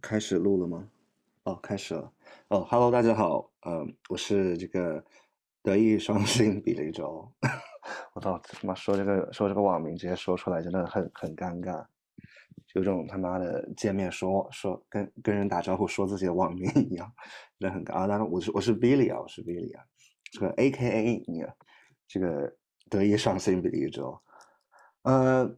开始录了吗？哦，开始了。哦，Hello，大家好，呃，我是这个德艺双馨比利周。我操，他妈说这个说这个网名直接说出来真的很很尴尬，有种他妈的见面说说跟跟人打招呼说自己的网名一样，真的很尴尬。当然我是我是 Billy 啊，我是 Billy 啊，这个 A.K.A 你这个德艺双馨比利周，呃。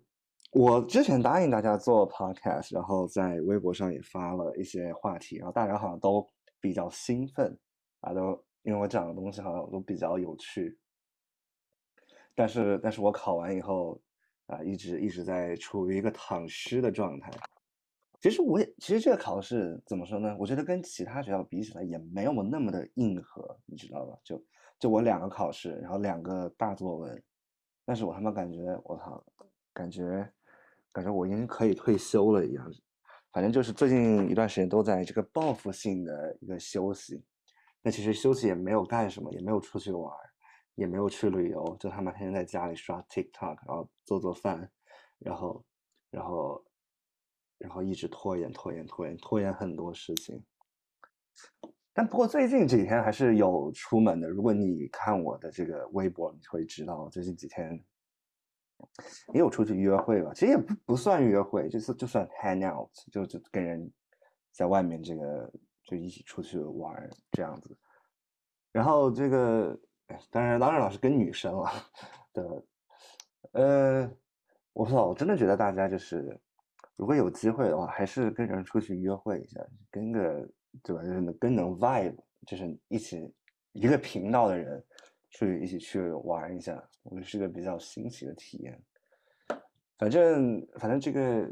我之前答应大家做 podcast，然后在微博上也发了一些话题，然后大家好像都比较兴奋啊，都因为我讲的东西好像都比较有趣。但是，但是我考完以后啊，一直一直在处于一个躺尸的状态。其实我也，其实这个考试怎么说呢？我觉得跟其他学校比起来也没有那么的硬核，你知道吧？就就我两个考试，然后两个大作文，但是我他妈感觉我操，感觉。感觉我已经可以退休了一样，反正就是最近一段时间都在这个报复性的一个休息。那其实休息也没有干什么，也没有出去玩，也没有去旅游，就他妈天天在家里刷 TikTok，然后做做饭，然后，然后，然后一直拖延拖延拖延拖延很多事情。但不过最近几天还是有出门的。如果你看我的这个微博，你会知道最近几天。也有出去约会吧，其实也不不算约会，就是就算 hang out，就就跟人在外面这个就一起出去玩这样子。然后这个当然当然老是跟女生了，对，呃，我操，我真的觉得大家就是如果有机会的话，还是跟人出去约会一下，跟个对吧，就是跟能 vibe，就是一起一个频道的人。去一起去玩一下，我觉得是个比较新奇的体验。反正反正这个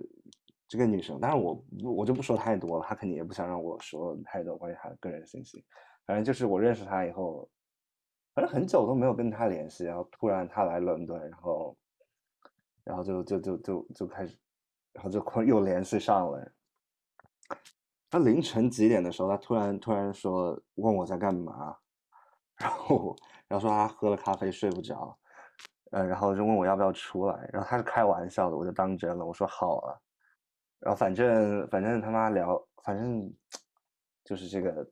这个女生，当然我我就不说太多了，她肯定也不想让我说太多关于她的个人信息。反正就是我认识她以后，反正很久都没有跟她联系，然后突然她来伦敦，然后然后就就就就就开始，然后就又联系上了。她凌晨几点的时候，她突然突然说问我在干嘛，然后。然后说他喝了咖啡睡不着，呃，然后就问我要不要出来，然后他是开玩笑的，我就当真了，我说好啊，然后反正反正他妈聊，反正就是这个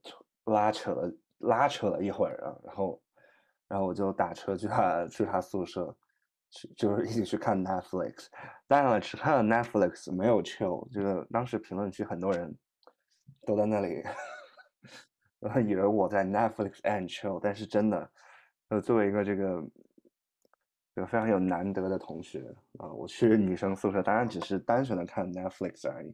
拉扯了拉扯了一会儿啊，然后然后我就打车去他去他宿舍，去就是一起去看 Netflix，当然了，只看了 Netflix 没有 chill，就是当时评论区很多人都在那里，以为我在 Netflix and chill，但是真的。呃，作为一个这个，这个非常有难得的同学啊，我去女生宿舍，当然只是单纯的看 Netflix 而已。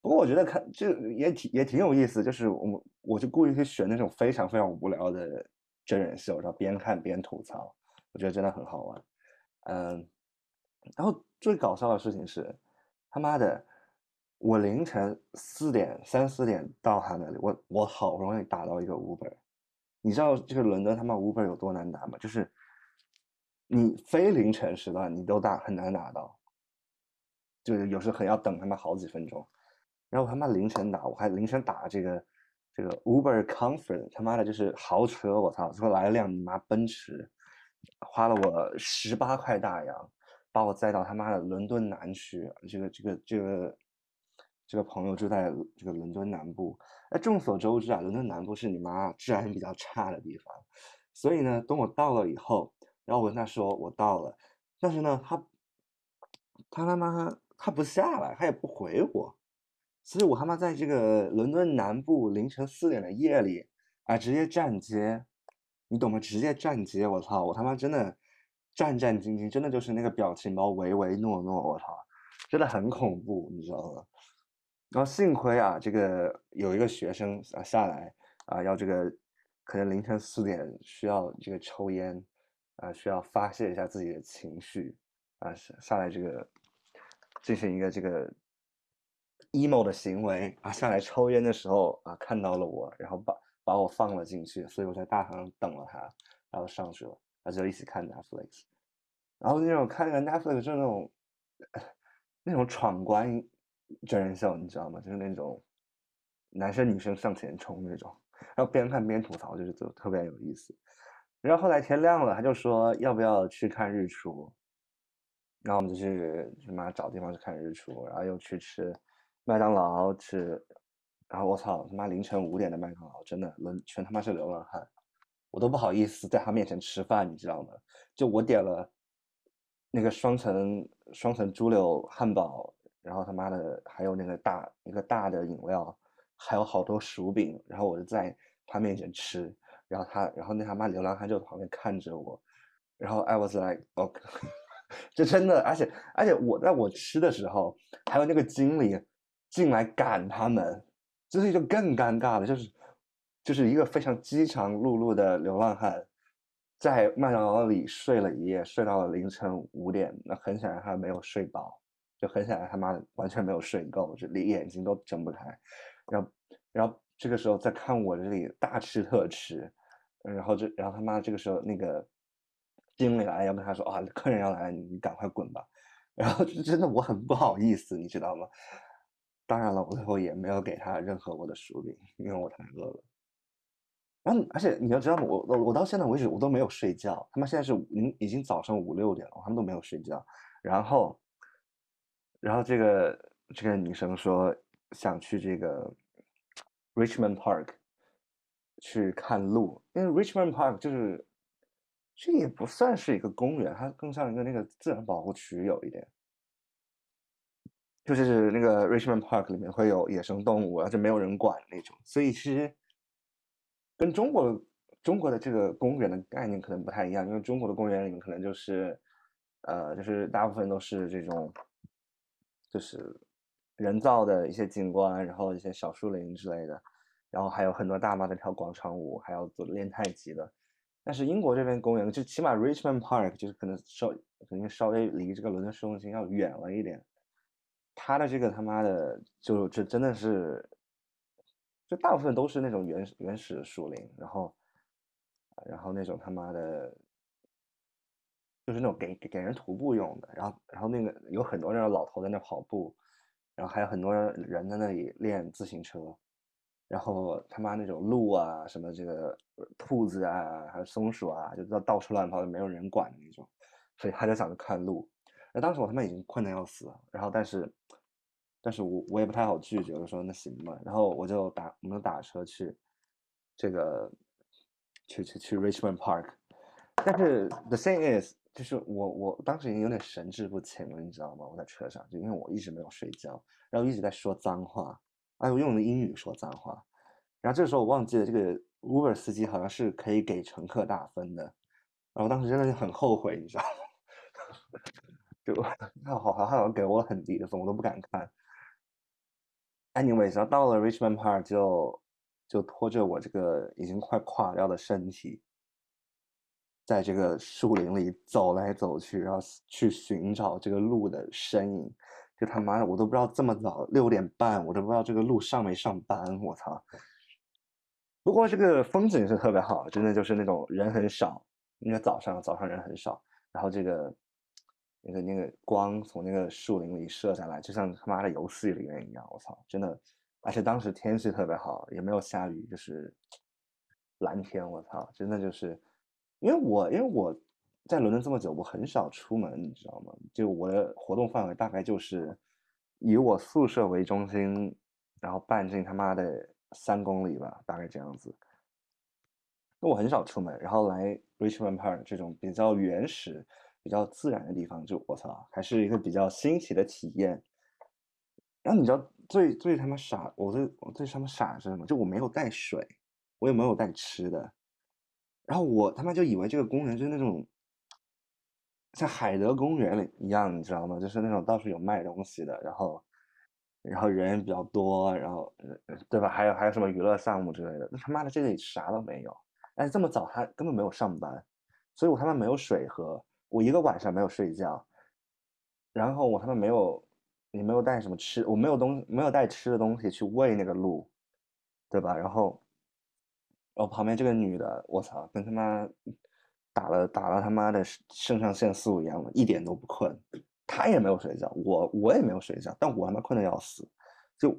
不过我觉得看这也挺也挺有意思，就是我我就故意去选那种非常非常无聊的真人秀，然后边看边吐槽，我觉得真的很好玩。嗯，然后最搞笑的事情是，他妈的，我凌晨四点三四点到他那里，我我好不容易打到一个 Uber。你知道这个伦敦他妈 Uber 有多难打吗？就是你非凌晨时段你都打很难打到，就是有时候很要等他妈好几分钟。然后他妈凌晨打，我还凌晨打这个这个 Uber Comfort，他妈的就是豪车，我操！最后来了辆你妈奔驰，花了我十八块大洋，把我载到他妈的伦敦南区，这个这个这个。这个朋友住在这个伦敦南部，那众所周知啊，伦敦南部是你妈治安比较差的地方，所以呢，等我到了以后，然后我跟他说我到了，但是呢，他他他妈他不下来，他也不回我，所以我他妈在这个伦敦南部凌晨四点的夜里啊，直接站街，你懂吗？直接站街，我操，我他妈真的战战兢兢，真的就是那个表情包唯唯诺诺，我操，真的很恐怖，你知道吗？然后幸亏啊，这个有一个学生啊下来啊，要这个可能凌晨四点需要这个抽烟啊，需要发泄一下自己的情绪啊，下下来这个进行一个这个 emo 的行为啊，下来抽烟的时候啊，看到了我，然后把把我放了进去，所以我在大堂等了他，然后上去了，然后就一起看 Netflix，然后那种看那个 Netflix 就那种 那种闯关。真人秀你知道吗？就是那种男生女生向前冲那种，然后边看边吐槽，就是就特别有意思。然后后来天亮了，他就说要不要去看日出，然后我们就去去妈找地方去看日出，然后又去吃麦当劳吃然后我操他妈凌晨五点的麦当劳，真的人全他妈是流浪汉，我都不好意思在他面前吃饭，你知道吗？就我点了那个双层双层猪柳汉堡，然后他妈的还有那个大一个大的饮料，还有好多薯饼，然后我就在他面前吃，然后他然后那他妈流浪汉就在旁边看着我，然后 I was like，OK，，这 真的，而且而且我在我吃的时候，还有那个经理进来赶他们，这是一种更尴尬的，就是就是一个非常饥肠辘辘的流浪汉。在麦当劳里睡了一夜，睡到了凌晨五点。那很显然他没有睡饱，就很显然他妈的完全没有睡够，就连眼睛都睁不开。然后，然后这个时候在看我这里大吃特吃，然后这，然后他妈这个时候那个经理来要跟他说啊，客人要来，你赶快滚吧。然后就真的我很不好意思，你知道吗？当然了，我最后也没有给他任何我的薯饼，因为我太饿了。然后，而且你要知道？我我我到现在为止我都没有睡觉。他们现在是已经早上五六点了，他们都没有睡觉。然后，然后这个这个女生说想去这个 Richmond Park 去看鹿，因为 Richmond Park 就是这也不算是一个公园，它更像一个那个自然保护区有一点。就是那个 Richmond Park 里面会有野生动物，而且没有人管那种，所以其实。跟中国中国的这个公园的概念可能不太一样，因为中国的公园里面可能就是，呃，就是大部分都是这种，就是人造的一些景观，然后一些小树林之类的，然后还有很多大妈在跳广场舞，还要做练太极的。但是英国这边公园，就起码 Richmond Park 就是可能稍肯定稍微离这个伦敦市中心要远了一点，它的这个他妈的就这真的是。就大部分都是那种原原始树林，然后，然后那种他妈的，就是那种给给人徒步用的，然后然后那个有很多那种老头在那跑步，然后还有很多人在那里练自行车，然后他妈那种鹿啊，什么这个兔子啊，还有松鼠啊，就到到处乱跑，没有人管的那种，所以他就想着看鹿。那当时我他妈已经困得要死了，然后但是。但是我我也不太好拒绝，我说那行吧，然后我就打我们打车去，这个去去去 Richmond Park，但是 the thing is，就是我我当时已经有点神志不清了，你知道吗？我在车上就因为我一直没有睡觉，然后一直在说脏话，哎，我用的英语说脏话，然后这个时候我忘记了这个 Uber 司机好像是可以给乘客打分的，然后当时真的是很后悔，你知道吗？就他好好像给我很低的分，我都不敢看。Anyways，然后到了 Richmond Park 就就拖着我这个已经快垮掉的身体，在这个树林里走来走去，然后去寻找这个鹿的身影。就他妈的，我都不知道这么早六点半，我都不知道这个鹿上没上班。我操！不过这个风景是特别好，真的就是那种人很少，因为早上早上人很少，然后这个。那个那个光从那个树林里射下来，就像他妈的游戏里面一样，我操，真的！而且当时天气特别好，也没有下雨，就是蓝天，我操，真的就是，因为我因为我在伦敦这么久，我很少出门，你知道吗？就我的活动范围大概就是以我宿舍为中心，然后半径他妈的三公里吧，大概这样子。那我很少出门，然后来 Richmond Park 这种比较原始。比较自然的地方，就我操，还是一个比较新奇的体验。然后你知道最最他妈傻，我最我最他妈傻是什么？就我没有带水，我也没有带吃的。然后我他妈就以为这个公园就是那种像海德公园里一样，你知道吗？就是那种到处有卖东西的，然后然后人比较多，然后对吧？还有还有什么娱乐项目之类的。那他妈的这里啥都没有。哎，这么早他根本没有上班，所以我他妈没有水喝。我一个晚上没有睡觉，然后我他妈没有，也没有带什么吃，我没有东没有带吃的东西去喂那个鹿，对吧？然后，然后旁边这个女的，我操，跟他妈打了打了他妈的肾上腺素一样的，一点都不困，她也没有睡觉，我我也没有睡觉，但我他妈困得要死，就，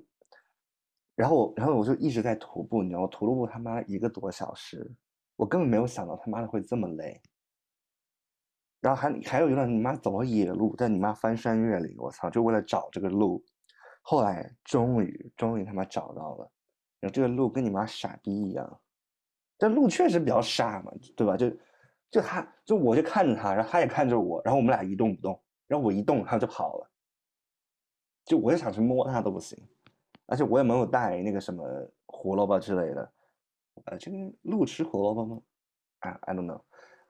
然后我然后我就一直在徒步，你知道，徒步他妈一个多小时，我根本没有想到他妈的会这么累。然后还还有一段你妈走了野路，在你妈翻山越岭，我操，就为了找这个路。后来终于终于他妈找到了，然后这个路跟你妈傻逼一样，这鹿确实比较傻嘛，对吧？就就他就我就看着他，然后他也看着我，然后我们俩一动不动，然后我一动他就跑了，就我也想去摸他都不行，而且我也没有带那个什么胡萝卜之类的，呃，这个鹿吃胡萝卜吗？啊，I don't know。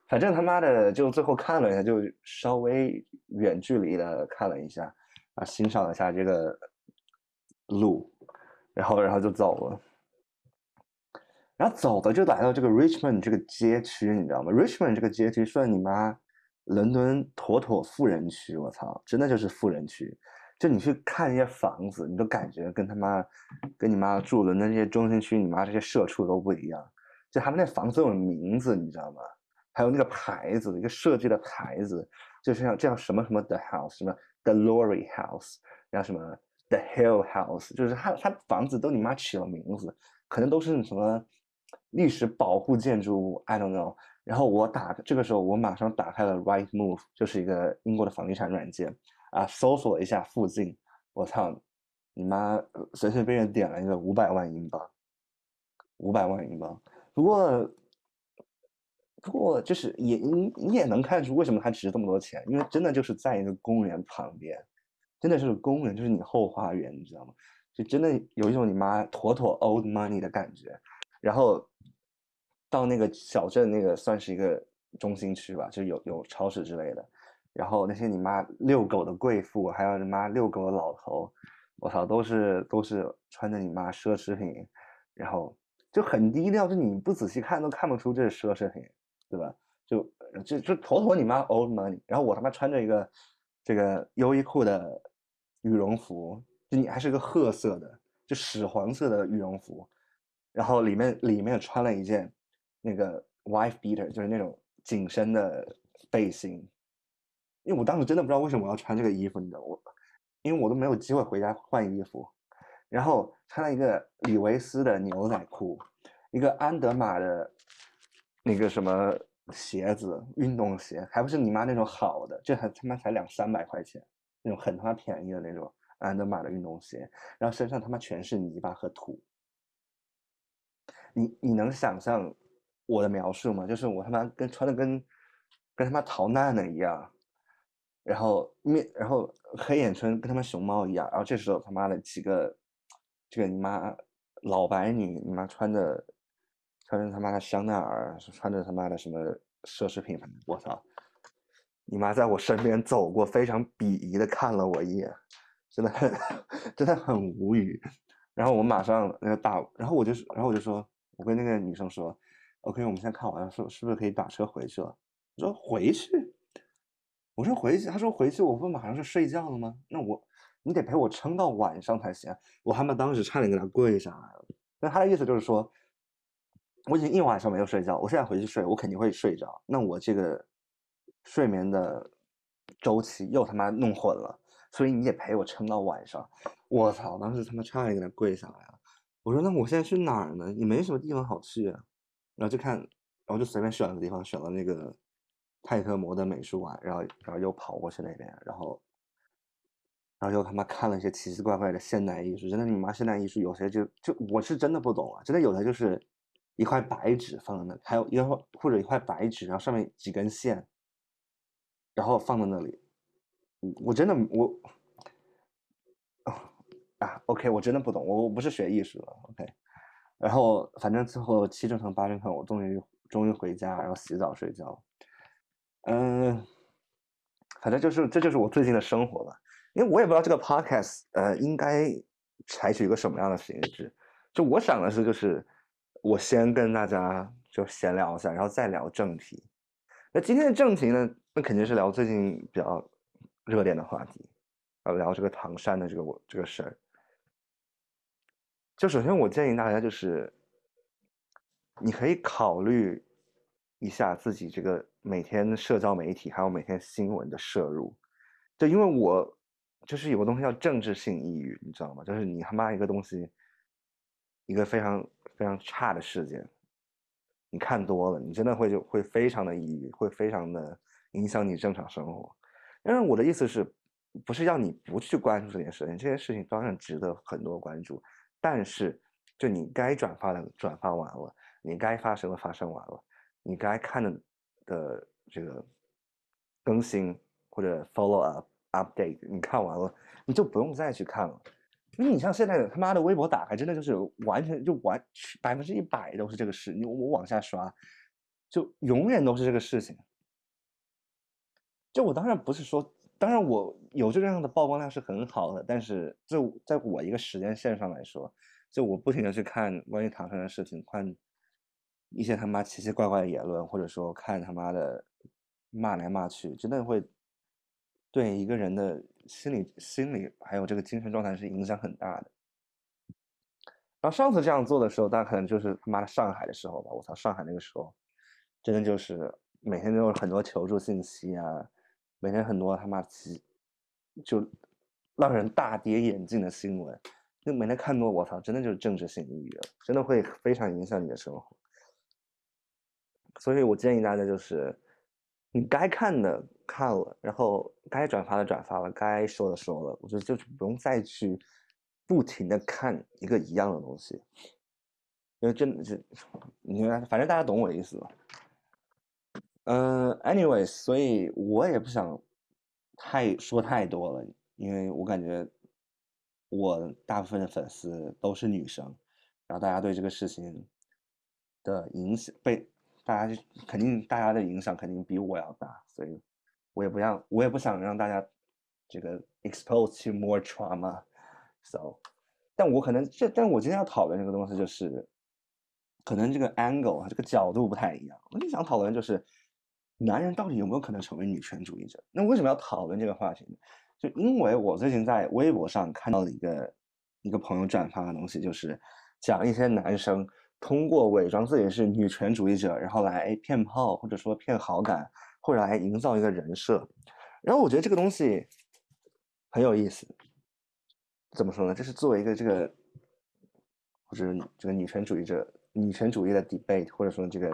反正他妈的，就最后看了一下，就稍微远距离的看了一下，啊，欣赏了一下这个路，然后然后就走了，然后走的就来到这个 Richmond 这个街区，你知道吗？Richmond 这个街区算你妈伦敦妥妥富人区，我操，真的就是富人区，就你去看一些房子，你都感觉跟他妈跟你妈住伦敦这些中心区，你妈这些社畜都不一样，就他们那房子都有名字，你知道吗？还有那个牌子，一个设计的牌子，就是像这样什么什么 The House，什么 The Lorry House，然后什么 The Hill House，就是他他房子都你妈起了名字，可能都是什么历史保护建筑物，I don't know。然后我打这个时候，我马上打开了 Right Move，就是一个英国的房地产软件啊，搜索一下附近，我操，你妈随随便便点了一个五百万英镑，五百万英镑，不过。不过就是也你你也能看出为什么它值这么多钱，因为真的就是在一个公园旁边，真的是公园，就是你后花园，你知道吗？就真的有一种你妈妥妥 old money 的感觉。然后到那个小镇，那个算是一个中心区吧，就有有超市之类的。然后那些你妈遛狗的贵妇，还有你妈遛狗的老头，我操，都是都是穿着你妈奢侈品，然后就很低调，就你不仔细看都看不出这是奢侈品。对吧？就就就妥妥你妈 old money，然后我他妈穿着一个这个优衣库的羽绒服，就你还是个褐色的，就屎黄色的羽绒服，然后里面里面穿了一件那个 wife beater，就是那种紧身的背心，因为我当时真的不知道为什么我要穿这个衣服，你知道我，因为我都没有机会回家换衣服，然后穿了一个李维斯的牛仔裤，一个安德玛的。那个什么鞋子，运动鞋，还不是你妈那种好的，这还他妈才两三百块钱，那种很他妈便宜的那种安德玛的运动鞋，然后身上他妈全是泥巴和土。你你能想象我的描述嘛？就是我他妈跟穿的跟跟他妈逃难的一样，然后面然后黑眼圈跟他妈熊猫一样，然后这时候他妈的几个这个你妈老白女，你妈穿的。穿着他妈的香奈儿，穿着他妈的什么奢侈品，我操！你妈在我身边走过，非常鄙夷的看了我一眼，真的很 真的很无语。然后我马上那个打，然后我就然后我就说，我跟那个女生说，OK，我们现在看完了，说是不是可以打车回去了？我说回去，我说回去，他说回去，我不马上是睡觉了吗？那我你得陪我撑到晚上才行。我他妈当时差点给他跪下来了。那他的意思就是说。我已经一晚上没有睡觉，我现在回去睡，我肯定会睡着。那我这个睡眠的周期又他妈弄混了，所以你也陪我撑到晚上。我操，当时他妈差点给他跪下来了。我说那我现在去哪儿呢？也没什么地方好去啊。然后就看，然后就随便选了个地方，选了那个泰特摩的美术馆，然后然后又跑过去那边，然后然后又他妈看了一些奇奇怪怪的现代艺术。真的，你妈现代艺术有些就就我是真的不懂啊，真的有的就是。一块白纸放在那，还有一块或者一块白纸，然后上面几根线，然后放在那里。我真的我 啊，OK，我真的不懂，我我不是学艺术的，OK。然后反正最后七成成八成成，我终于终于回家，然后洗澡睡觉。嗯，反正就是这就是我最近的生活吧。因为我也不知道这个 Podcast 呃应该采取一个什么样的形式。就我想的是就是。我先跟大家就闲聊一下，然后再聊正题。那今天的正题呢？那肯定是聊最近比较热点的话题，要聊这个唐山的这个我这个事儿。就首先我建议大家就是，你可以考虑一下自己这个每天社交媒体还有每天新闻的摄入。就因为我就是有个东西叫政治性抑郁，你知道吗？就是你他妈一个东西，一个非常。非常差的事件，你看多了，你真的会就会非常的抑郁，会非常的影响你正常生活。但是我的意思是，不是要你不去关注这件事情，这件事情当然值得很多关注，但是就你该转发的转发完了，你该发生的发生完了，你该看的的这个更新或者 follow up update 你看完了，你就不用再去看了。因为你像现在的他妈的微博打开，真的就是完全就完百分之一百都是这个事，你我往下刷，就永远都是这个事情。就我当然不是说，当然我有这样的曝光量是很好的，但是就在我一个时间线上来说，就我不停的去看关于唐山的事情，看一些他妈奇奇怪怪的言论，或者说看他妈的骂来骂去，真的会对一个人的。心理、心理还有这个精神状态是影响很大的。然后上次这样做的时候，大家可能就是他妈的上海的时候吧。我操，上海那个时候，真的就是每天都有很多求助信息啊，每天很多他妈急，就让人大跌眼镜的新闻。就每天看多，我操，真的就是政治性抑郁了，真的会非常影响你的生活。所以我建议大家就是。你该看的看了，然后该转发的转发了，该说的说了，我觉得就是不用再去不停的看一个一样的东西，因为真的是，你看，反正大家懂我意思吧。嗯，anyways，所以我也不想太说太多了，因为我感觉我大部分的粉丝都是女生，然后大家对这个事情的影响被。大家就肯定，大家的影响肯定比我要大，所以，我也不让，我也不想让大家这个 expose to more trauma，so，但我可能这，但我今天要讨论这个东西就是，可能这个 angle 啊，这个角度不太一样。我就想讨论就是，男人到底有没有可能成为女权主义者？那为什么要讨论这个话题呢？就因为我最近在微博上看到了一个一个朋友转发的东西，就是讲一些男生。通过伪装自己是女权主义者，然后来骗炮，或者说骗好感，或者来营造一个人设。然后我觉得这个东西很有意思。怎么说呢？这是作为一个这个，或者这个女权主义者、女权主义的 debate，或者说这个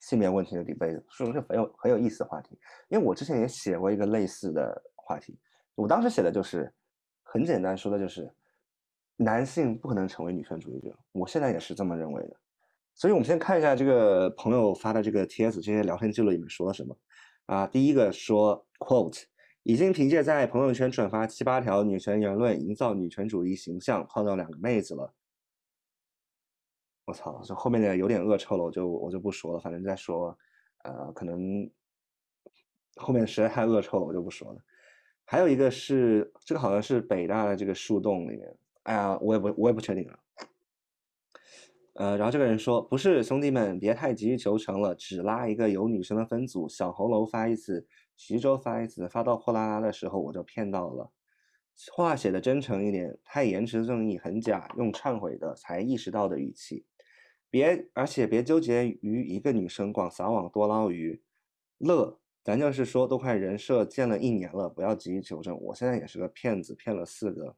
性别问题的 debate，说是很有很有意思的话题。因为我之前也写过一个类似的话题，我当时写的就是很简单，说的就是。男性不可能成为女权主义者，我现在也是这么认为的。所以，我们先看一下这个朋友发的这个帖子，这些聊天记录里面说了什么啊？第一个说，quote，已经凭借在朋友圈转发七八条女权言论，营造女权主义形象，泡到两个妹子了。我操，这后面的有点恶臭了，我就我就不说了，反正再说，呃，可能后面实在太恶臭了，我就不说了。还有一个是，这个好像是北大的这个树洞里面。哎呀，我也不，我也不确定了。呃，然后这个人说，不是兄弟们，别太急于求成了，只拉一个有女生的分组，小红楼发一次，徐州发一次，发到货拉拉的时候我就骗到了。话写的真诚一点，太言辞正义很假，用忏悔的才意识到的语气。别，而且别纠结于一个女生广撒网多捞鱼。乐，咱就是说，都快人设建了一年了，不要急于求证。我现在也是个骗子，骗了四个。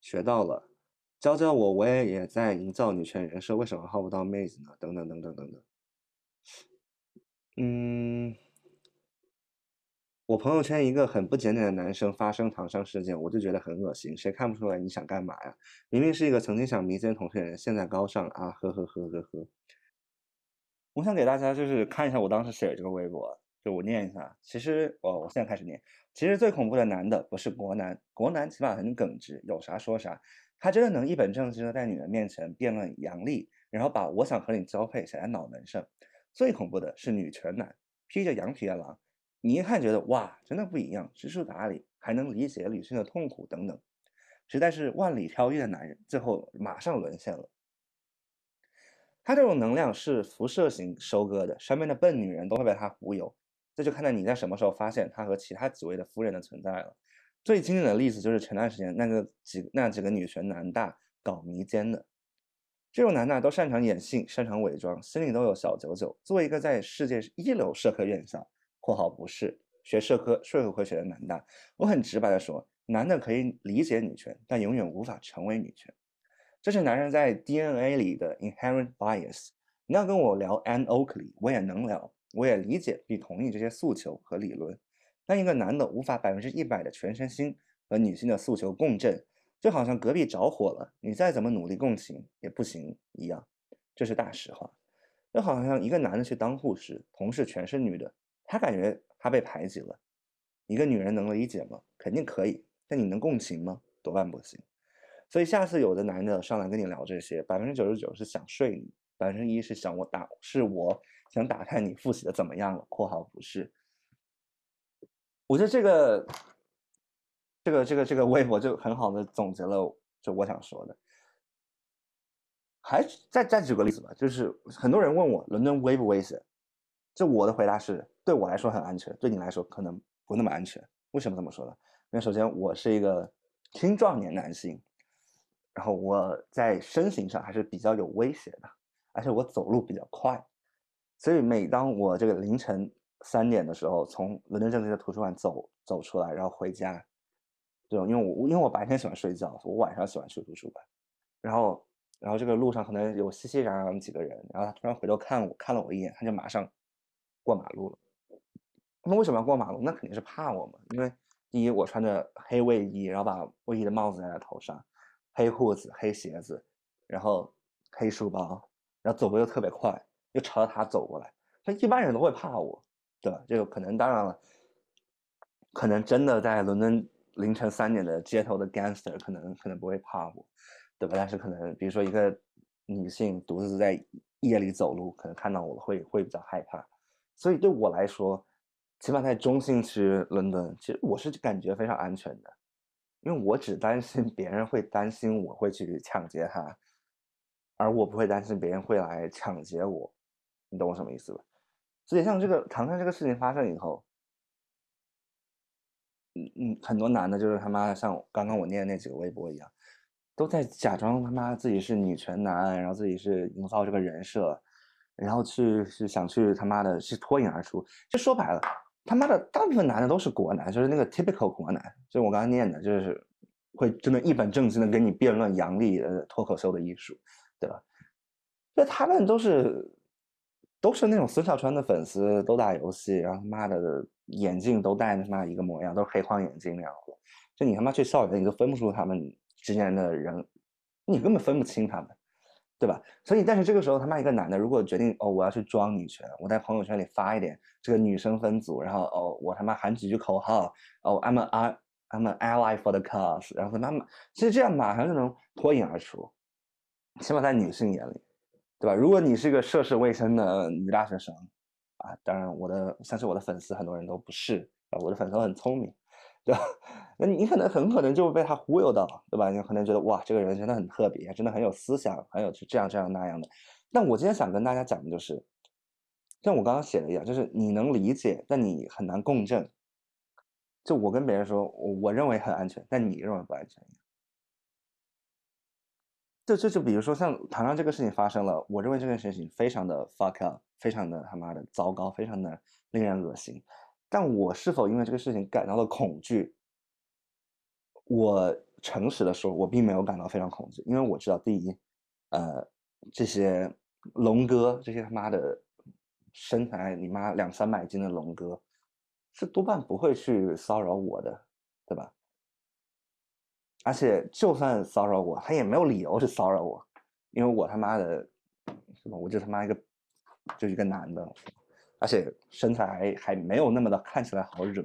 学到了，教教我，我也也在营造女权人设，为什么号不到妹子呢？等等等等等等。嗯，我朋友圈一个很不检点的男生发生唐山事件，我就觉得很恶心。谁看不出来你想干嘛呀？明明是一个曾经想迷奸同性人，现在高尚啊！呵呵呵呵呵。我想给大家就是看一下我当时写的这个微博，就我念一下。其实我我现在开始念。其实最恐怖的男的不是国男，国男起码很耿直，有啥说啥。他真的能一本正经的在女人面前辩论阳历，然后把我想和你交配写在脑门上。最恐怖的是女权男，披着羊皮的狼，你一看觉得哇，真的不一样，知书达理，还能理解女性的痛苦等等，实在是万里挑一的男人，最后马上沦陷了。他这种能量是辐射型收割的，身边的笨女人都会被他忽悠。这就看在你在什么时候发现他和其他几位的夫人的存在了。最经典的例子就是前段时间那个几那几个女权男大搞迷奸的，这种男大都擅长演戏，擅长伪装，心里都有小九九。作为一个在世界一流社科院校（括号不是学社科社会科学的男大），我很直白的说，男的可以理解女权，但永远无法成为女权。这是男人在 DNA 里的 inherent bias。你要跟我聊 Ann Oakley，我也能聊。我也理解并同意这些诉求和理论，但一个男的无法百分之一百的全身心和女性的诉求共振，就好像隔壁着火了，你再怎么努力共情也不行一样，这是大实话。就好像一个男的去当护士，同事全是女的，他感觉他被排挤了。一个女人能理解吗？肯定可以，但你能共情吗？多半不行。所以下次有的男的上来跟你聊这些，百分之九十九是想睡你，百分之一是想我打，是我想打探你复习的怎么样了。括号不是。我觉得这个，这个，这个，这个微博就很好的总结了，就我想说的。还再再举个例子吧，就是很多人问我伦敦危不危险，就我的回答是，对我来说很安全，对你来说可能不那么安全。为什么这么说呢？因为首先我是一个青壮年男性。然后我在身形上还是比较有威胁的，而且我走路比较快，所以每当我这个凌晨三点的时候从伦敦政治的图书馆走走出来，然后回家，对，因为我因为我白天喜欢睡觉，我晚上喜欢去图书馆，然后然后这个路上可能有熙熙攘攘几个人，然后他突然回头看我看了我一眼，他就马上过马路了。那为什么要过马路？那肯定是怕我嘛，因为第一我穿着黑卫衣，然后把卫衣的帽子戴在头上。黑裤子、黑鞋子，然后黑书包，然后走路又特别快，又朝着他走过来。他一般人都会怕我，对吧？这个可能当然了，可能真的在伦敦凌晨三点的街头的 gangster 可能可能不会怕我，对吧？但是可能比如说一个女性独自在夜里走路，可能看到我会会比较害怕。所以对我来说，起码在中心区伦敦，其实我是感觉非常安全的。因为我只担心别人会担心我会去抢劫他，而我不会担心别人会来抢劫我，你懂我什么意思吧？所以像这个唐山这个事情发生以后，嗯嗯，很多男的就是他妈的像刚刚我念的那几个微博一样，都在假装他妈自己是女权男，然后自己是营造这个人设，然后去是想去他妈的去脱颖而出，就说白了。他妈的，大部分男的都是国男，就是那个 typical 国男，就是我刚刚念的，就是会真的一本正经的跟你辩论杨笠的脱口秀的艺术，对吧？就他们都是都是那种孙小川的粉丝，都打游戏，然后他妈的眼镜都戴他妈一个模样，都是黑框眼镜那样的。就你他妈去校园，你都分不出他们之间的人，你根本分不清他们。对吧？所以，但是这个时候，他妈一个男的，如果决定哦，我要去装女权，我在朋友圈里发一点这个女生分组，然后哦，我他妈喊几句口号，哦，I'm a I'm an ally for the cause，然后他妈，其实这样马上就能脱颖而出，起码在女性眼里，对吧？如果你是一个涉世未深的女大学生，啊，当然我的相信我的粉丝很多人都不是，啊，我的粉丝很聪明。对吧？那你可能很可能就被他忽悠到，对吧？你可能觉得哇，这个人真的很特别，真的很有思想，很有这样这样那样的。但我今天想跟大家讲的就是，像我刚刚写的一样，就是你能理解，但你很难共振。就我跟别人说，我我认为很安全，但你认为不安全。就就就比如说像唐唐这个事情发生了，我认为这件事情非常的 fuck up，非常的他妈的糟糕，非常的令人恶心。但我是否因为这个事情感到了恐惧？我诚实的说，我并没有感到非常恐惧，因为我知道，第一，呃，这些龙哥，这些他妈的身材你妈两三百斤的龙哥，是多半不会去骚扰我的，对吧？而且就算骚扰我，他也没有理由去骚扰我，因为我他妈的，是吧？我就他妈一个，就一个男的。而且身材还还没有那么的看起来好惹，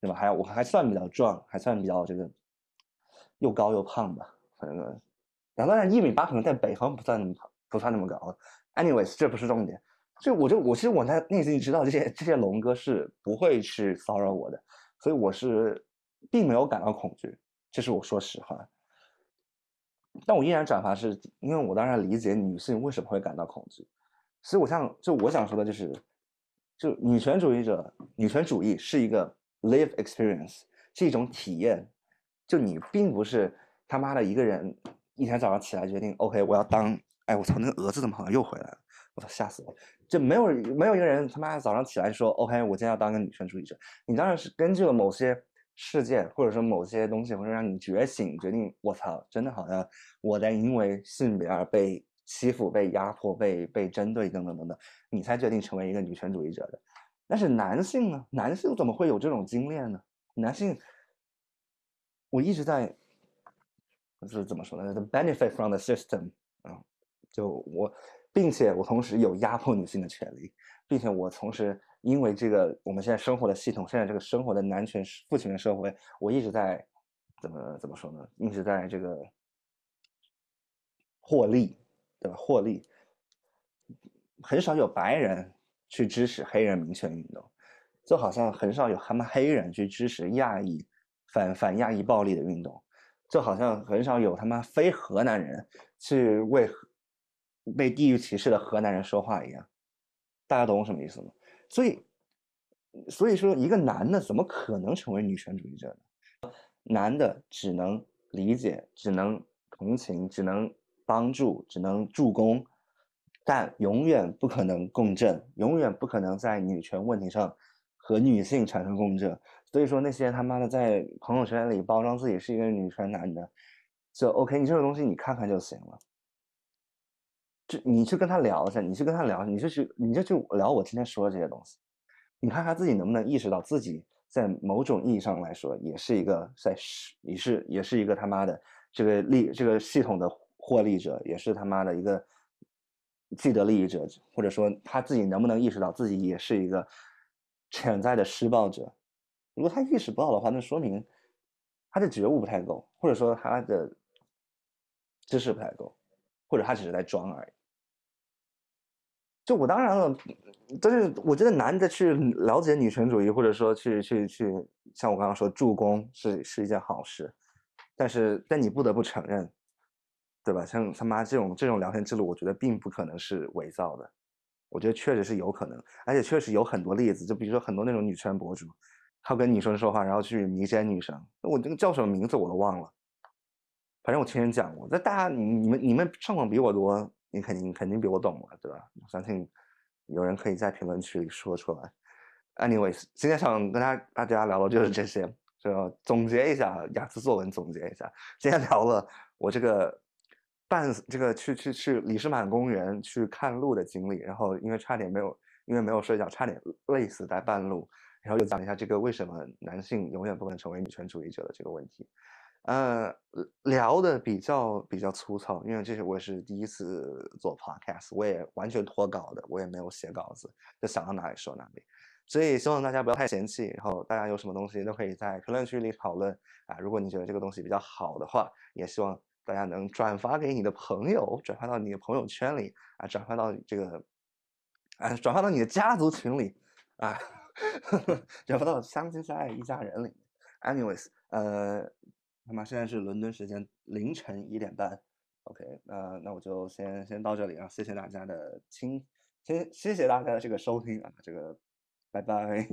对吧？还我还算比较壮，还算比较这个又高又胖吧，反正，当然一米八可能在北方不算不算那么高。Anyways，这不是重点，就我就我其实我在内心知道这些这些龙哥是不会去骚扰我的，所以我是并没有感到恐惧，这是我说实话。但我依然转发是因为我当然理解女性为什么会感到恐惧，所以我想就我想说的就是。就女权主义者，女权主义是一个 live experience，是一种体验。就你并不是他妈的一个人，一天早上起来决定，OK，我要当，哎，我操，那个蛾子怎么好像又回来了？我操，吓死我！就没有没有一个人他妈的早上起来说，OK，我今天要当个女权主义者。你当然是根据了某些事件，或者说某些东西，或者让你觉醒，决定，我操，真的好像我在因为性别而被。欺负、被压迫、被被针对等等等等，你才决定成为一个女权主义者的。但是男性呢？男性怎么会有这种经验呢？男性，我一直在是怎么说呢？The benefit from the system 啊，就我，并且我同时有压迫女性的权利，并且我同时因为这个我们现在生活的系统，现在这个生活的男权父权社会，我一直在怎么怎么说呢？一直在这个获利，对吧？获利，很少有白人去支持黑人民权运动，就好像很少有他们黑人去支持亚裔反反亚裔暴力的运动。就好像很少有他妈非河南人去为被地域歧视的河南人说话一样，大家懂什么意思吗？所以，所以说一个男的怎么可能成为女权主义者呢？男的只能理解，只能同情，只能帮助，只能助攻，但永远不可能共振，永远不可能在女权问题上和女性产生共振。所以说那些他妈的在朋友圈里包装自己是一个女权男的，就 OK，你这个东西你看看就行了。就你去跟他聊一下，你去跟他聊，你就去你就去聊我今天说的这些东西，你看他自己能不能意识到自己在某种意义上来说也是一个在是也是也是一个他妈的这个力这个系统的获利者，也是他妈的一个既得利益者，或者说他自己能不能意识到自己也是一个潜在的施暴者。如果他意识不到的话，那说明他的觉悟不太够，或者说他的知识不太够，或者他只是在装而已。就我当然了，但是我觉得男的去了解女权主义，或者说去去去，像我刚刚说助攻是是一件好事，但是但你不得不承认，对吧？像他妈这种这种聊天记录，我觉得并不可能是伪造的，我觉得确实是有可能，而且确实有很多例子，就比如说很多那种女权博主。他跟女生说话，然后去迷奸女生。我这个叫什么名字我都忘了，反正我听人讲过。那大家，你你们你们上网比我多，你肯定肯定比我懂了，对吧？我相信有人可以在评论区里说出来。Anyways，今天想跟大大家聊的就是这些，就总结一下雅思作文，总结一下。今天聊了我这个半这个去去去李士满公园去看路的经历，然后因为差点没有因为没有睡觉，差点累死在半路。然后又讲一下这个为什么男性永远不能成为女权主义者的这个问题，呃，聊的比较比较粗糙，因为这是我是第一次做 podcast，我也完全脱稿的，我也没有写稿子，就想到哪里说哪里，所以希望大家不要太嫌弃，然后大家有什么东西都可以在评论区里讨论啊，如果你觉得这个东西比较好的话，也希望大家能转发给你的朋友，转发到你的朋友圈里啊，转发到这个啊，转发到你的家族群里啊。转发到相亲相爱一家人里。Anyways，呃，那么现在是伦敦时间凌晨一点半。OK，那那我就先先到这里啊，谢谢大家的听，先谢谢大家的这个收听啊，这个拜拜。